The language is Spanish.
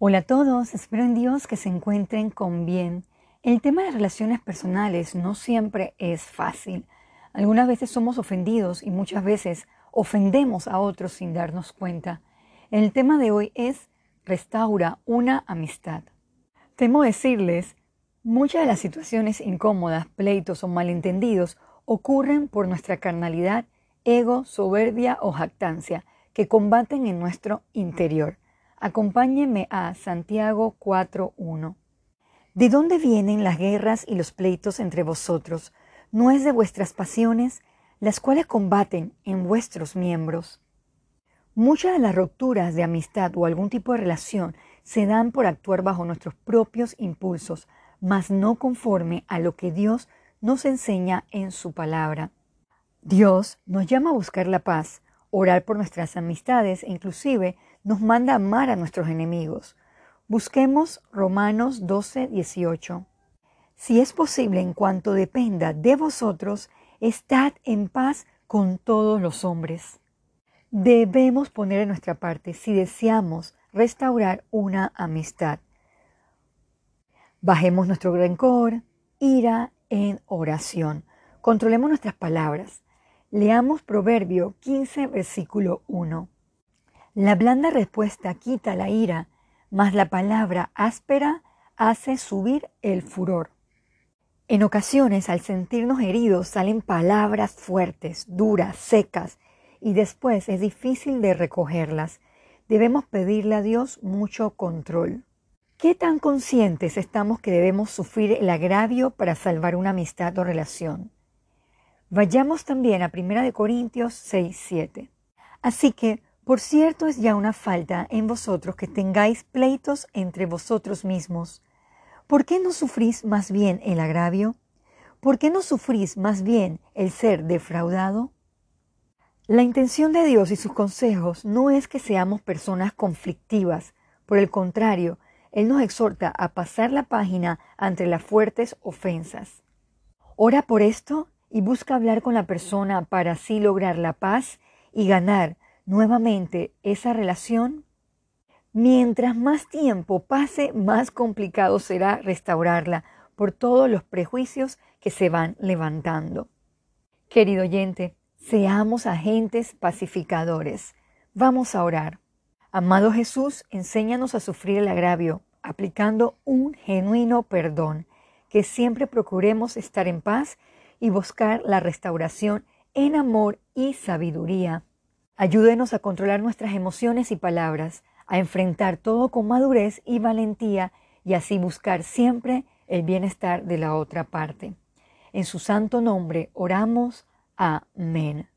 Hola a todos, espero en Dios que se encuentren con bien. El tema de relaciones personales no siempre es fácil. Algunas veces somos ofendidos y muchas veces ofendemos a otros sin darnos cuenta. El tema de hoy es restaura una amistad. Temo decirles, muchas de las situaciones incómodas, pleitos o malentendidos ocurren por nuestra carnalidad, ego, soberbia o jactancia que combaten en nuestro interior. Acompáñenme a Santiago 4.1. ¿De dónde vienen las guerras y los pleitos entre vosotros? ¿No es de vuestras pasiones, las cuales combaten en vuestros miembros? Muchas de las rupturas de amistad o algún tipo de relación se dan por actuar bajo nuestros propios impulsos, mas no conforme a lo que Dios nos enseña en su palabra. Dios nos llama a buscar la paz, orar por nuestras amistades e inclusive nos manda amar a nuestros enemigos. Busquemos Romanos 12, 18. Si es posible, en cuanto dependa de vosotros, estad en paz con todos los hombres. Debemos poner en nuestra parte si deseamos restaurar una amistad. Bajemos nuestro rencor, ira en oración. Controlemos nuestras palabras. Leamos Proverbio 15, versículo 1. La blanda respuesta quita la ira, mas la palabra áspera hace subir el furor. En ocasiones, al sentirnos heridos, salen palabras fuertes, duras, secas, y después es difícil de recogerlas. Debemos pedirle a Dios mucho control. ¿Qué tan conscientes estamos que debemos sufrir el agravio para salvar una amistad o relación? Vayamos también a 1 Corintios 6, 7. Así que, por cierto, es ya una falta en vosotros que tengáis pleitos entre vosotros mismos. ¿Por qué no sufrís más bien el agravio? ¿Por qué no sufrís más bien el ser defraudado? La intención de Dios y sus consejos no es que seamos personas conflictivas. Por el contrario, Él nos exhorta a pasar la página ante las fuertes ofensas. Ora por esto y busca hablar con la persona para así lograr la paz y ganar nuevamente esa relación, mientras más tiempo pase, más complicado será restaurarla por todos los prejuicios que se van levantando. Querido oyente, seamos agentes pacificadores. Vamos a orar. Amado Jesús, enséñanos a sufrir el agravio, aplicando un genuino perdón, que siempre procuremos estar en paz y buscar la restauración en amor y sabiduría. Ayúdenos a controlar nuestras emociones y palabras, a enfrentar todo con madurez y valentía y así buscar siempre el bienestar de la otra parte. En su santo nombre oramos. Amén.